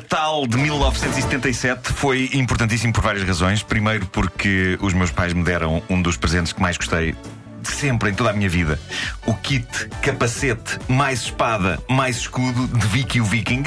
Natal de 1977 foi importantíssimo por várias razões. Primeiro, porque os meus pais me deram um dos presentes que mais gostei de sempre em toda a minha vida: o kit capacete mais espada mais escudo de Vicky o Viking.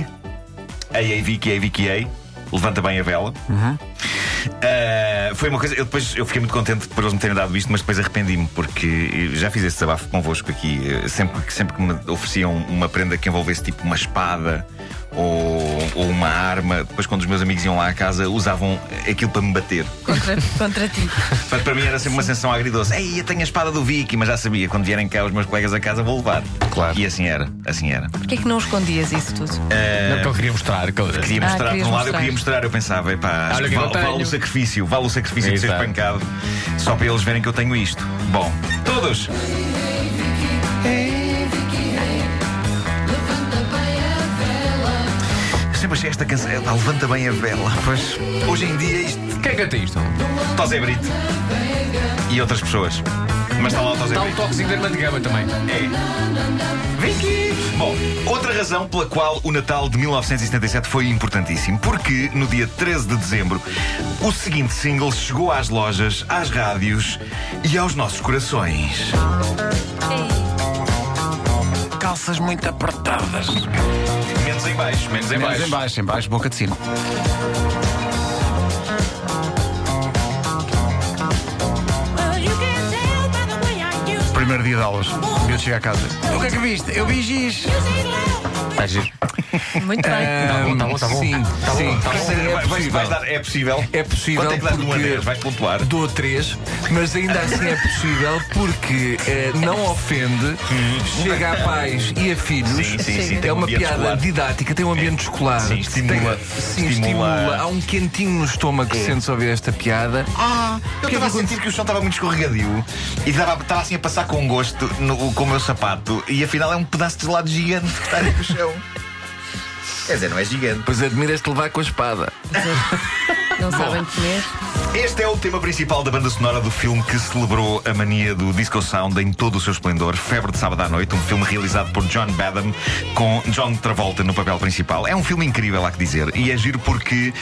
Ei, ei, Vicky, ei, Vicky, ei. Levanta bem a vela. Uh, foi uma coisa. Eu depois eu fiquei muito contente por eles me terem dado isto, mas depois arrependi-me, porque já fiz esse desabafo convosco aqui. Uh, Sempre, que- sempre que me ofereciam uma prenda que envolvesse tipo uma espada ou, ou uma arma, depois quando os meus amigos iam lá à casa, usavam aquilo para me bater. Contra, contra ti. Para mim era sempre uma sensação agridoce. Ei, eu tenho a espada do Vicky, mas já sabia, quando vierem cá os meus colegas a casa vou levar. Claro. E assim era, assim era. Porquê é que não escondias isso tudo? Não, que eu queria mostrar. Que eu... Queria Ah, mostrar, por querias um lado eu mostrar. queria mostrar, eu pensava, epá, Olha eu vale, vale o sacrifício, vale o sacrifício de ser espancado, só para eles verem que eu tenho isto. Bom, todos! Eu Sempre achei esta canção, epá, levanta bem a vela. Pois, hoje em dia isto, Quem canta isto? Tosé Brito e outras pessoas. Mas está lá o Tosé Está um Brito. toquezinho da irmã de gama também. É. Vicky! Bom, outra razão pela qual o Natal de 1977 foi importantíssimo, porque no dia 13 de dezembro o seguinte single chegou às lojas, às rádios e aos nossos corações. Calças muito apertadas. Menos em baixo, menos em Menos baixo. em baixo, em baixo, boca de sino. Primeiro dia de aulas. Eu chego a casa. O que é que viste? Eu vi giz. Está giro. Muito bem. Tá bom, tá bom, tá bom. Sim, Tá sim. bom, tá bom. É vais possível. dar- é possível? É possível Quanto é que dás de 1 a porque 10? Vais pontuar? Dou 3, mas ainda assim é possível porque eh, não ofende, chega a pais e a filhos. Sim, sim, sim, tem É um uma ambiente piada escolar. didática, tem um ambiente escolar. Sim, estimula- Tem- sim, estimula- estimula. Há um quentinho no estômago que É. sentes ao ouvir esta piada. Ah, eu estava a sentir que o chão estava muito escorregadio e estava, estava assim a passar com gosto no- com o meu sapato e afinal é um pedaço de gelado gigante que está ali no chão. Quer dizer, não é gigante. Pois admiras-te levar com a espada. Não sabem comer. Este é o tema principal da banda sonora do filme que celebrou a mania do disco sound em todo o seu esplendor, Febre de Sábado à Noite, um filme realizado por John Badham com John Travolta no papel principal. É um filme incrível, há que dizer, e é giro porque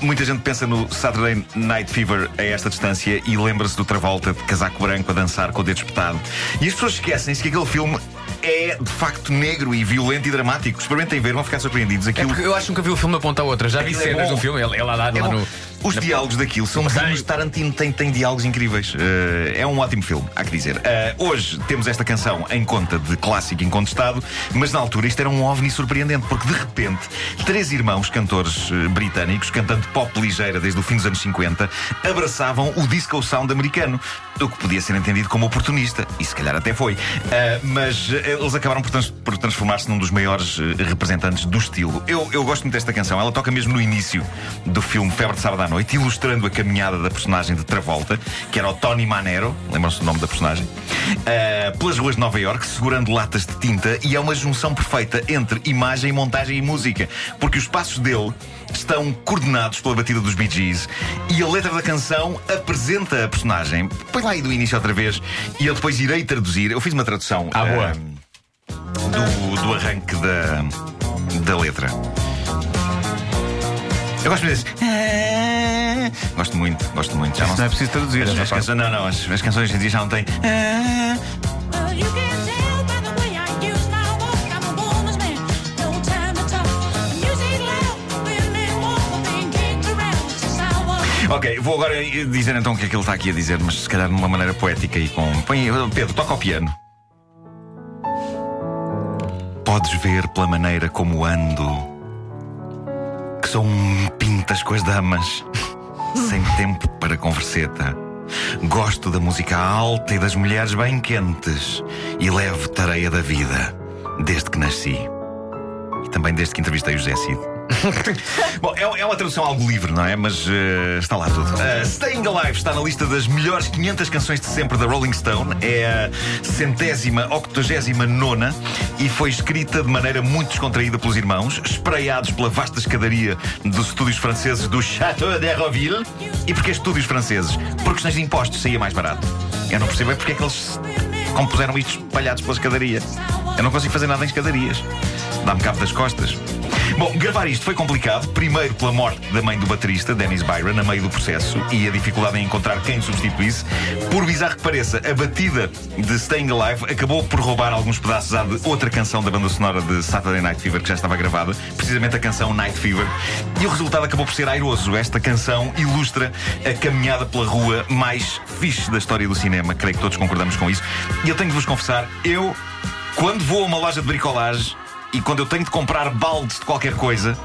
muita gente pensa no Saturday Night Fever a esta distância e lembra-se do Travolta de casaco branco a dançar com o dedo espetado. E as pessoas esquecem-se que aquele filme é de facto negro e violento e dramático. Experimentem ver, vão ficar surpreendidos. É Aquilo porque eu acho que nunca vi o filme da ponta à outra. Já vi Aquilo é cenas bom. do filme. Lá, lá, É lá no. Os na- diálogos daquilo são de Tarantino, tem, tem diálogos incríveis. Eh, é um ótimo filme, há que dizer. Eh, hoje temos esta canção em conta de clássico incontestado, mas na altura isto era um ovni surpreendente, porque de repente, três irmãos cantores eh, britânicos, cantando pop ligeira desde o fim dos anos 50, abraçavam o disco sound americano, o que podia ser entendido como oportunista, e se calhar até foi. Mas eles acabaram por, trans- por transformar-se num dos maiores representantes do estilo. Eu, eu gosto muito desta canção, ela toca mesmo no início do filme Febre de Sábado à Noite, ilustrando a caminhada da personagem de Travolta, que era o Tony Manero, lembram-se do nome da personagem, eh, pelas ruas de Nova York, segurando latas de tinta, e é uma junção perfeita entre imagem, montagem e música, porque os passos dele estão coordenados pela batida dos Bee Gees e a letra da canção apresenta a personagem. Põe lá aí do início outra vez e eu depois irei traduzir. Eu fiz uma tradução Ah, boa. eh, do, do arranque da, da letra. Eu gosto desse. Gosto muito, gosto muito. Já Isso não é preciso traduzir, As, as canções, não, não, as, as canções hoje em dia já não têm. Ok, vou agora dizer então o que é que ele está aqui a dizer, mas se calhar de uma maneira poética e com. Põe, Pedro, toca o piano. Podes ver pela maneira como ando que sou um pintas com as damas, sem tempo para converseta. Gosto da música alta e das mulheres bem quentes e levo tareia da vida desde que nasci. E também desde que entrevistei o José Cid. Bom, é, é uma tradução algo livre, não é? Mas eh, está lá tudo. Uh, Staying Alive está na lista das melhores 500 canções de sempre da Rolling Stone. É a centésima, octogésima nona e foi escrita de maneira muito descontraída pelos irmãos, espraiados pela vasta escadaria dos estúdios franceses do Château d'Hérouville. E porquê estúdios franceses? Por questões de impostos saía mais barato. Eu não percebo é porque é que eles compuseram isto espalhados pela escadaria. Eu não consigo fazer nada em escadarias. Dá-me cabo das costas. Bom, gravar isto foi complicado. Primeiro pela morte da mãe do baterista, Dennis Byron, a meio do processo, e a dificuldade em encontrar quem substituísse. Por bizarro que pareça, a batida de Staying Alive acabou por roubar alguns pedaços à de outra canção da banda sonora de Saturday Night Fever que já estava gravada, precisamente a canção Night Fever. E o resultado acabou por ser airoso. Esta canção ilustra a caminhada pela rua mais fixe da história do cinema. Creio que todos concordamos com isso. E eu tenho de vos confessar, eu, quando vou a uma loja de bricolagem e quando eu tenho de comprar baldes de qualquer coisa,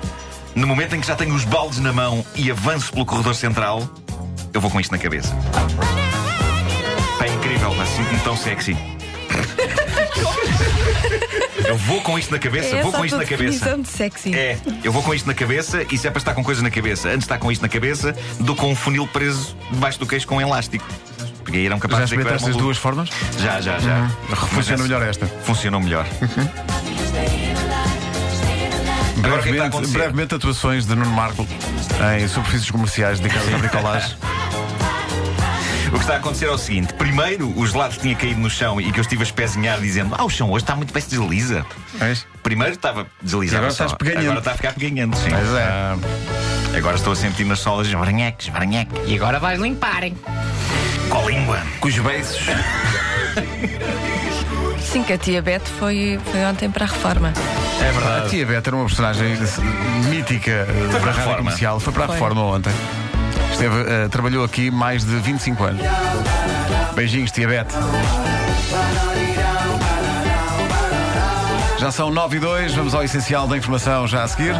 no momento em que já tenho os baldes na mão e avanço pelo corredor central, eu vou com isto na cabeça. É incrível, mas sinto-me tão sexy. Eu vou com isto na cabeça, É vou com isto na cabeça. de sexy. É, eu vou com isto na cabeça e se é para estar com coisas na cabeça, antes de estar com isto na cabeça, dou com um funil preso debaixo do queixo com um elástico. Porque aí eram Já capazes de era experimentaste as duas formas? Já, já, já. Funciona essa- melhor esta. Funcionou melhor. Agora o que é que está a Brevemente, acontecer? brevemente atuações de Nuno Marco em superfícies comerciais dedicadas à bricolagem. O que está a acontecer é o seguinte: primeiro o gelado tinha caído no chão e que eu estive a espezinhar dizendo: Ah, o chão hoje está muito bem se desliza. Vês? Primeiro estava deslizado. E agora estás peganhento. Agora está a ficar peganhento, sim. Pois é. Ah, agora estou a sentir nas solas esbaranheques, esbaranheque. E agora vais limparem. Com a língua. Com os beiços. Sim, que a tia Beth foi, foi ontem para a reforma. É A verdade. tia Beta era uma personagem mítica da para a rádio reforma. comercial. Foi para a Foi. reforma ontem. Esteve, eh, trabalhou aqui mais de 25 anos. Beijinhos, tia Bete. Já são 9 e 2, vamos ao essencial da informação já a seguir.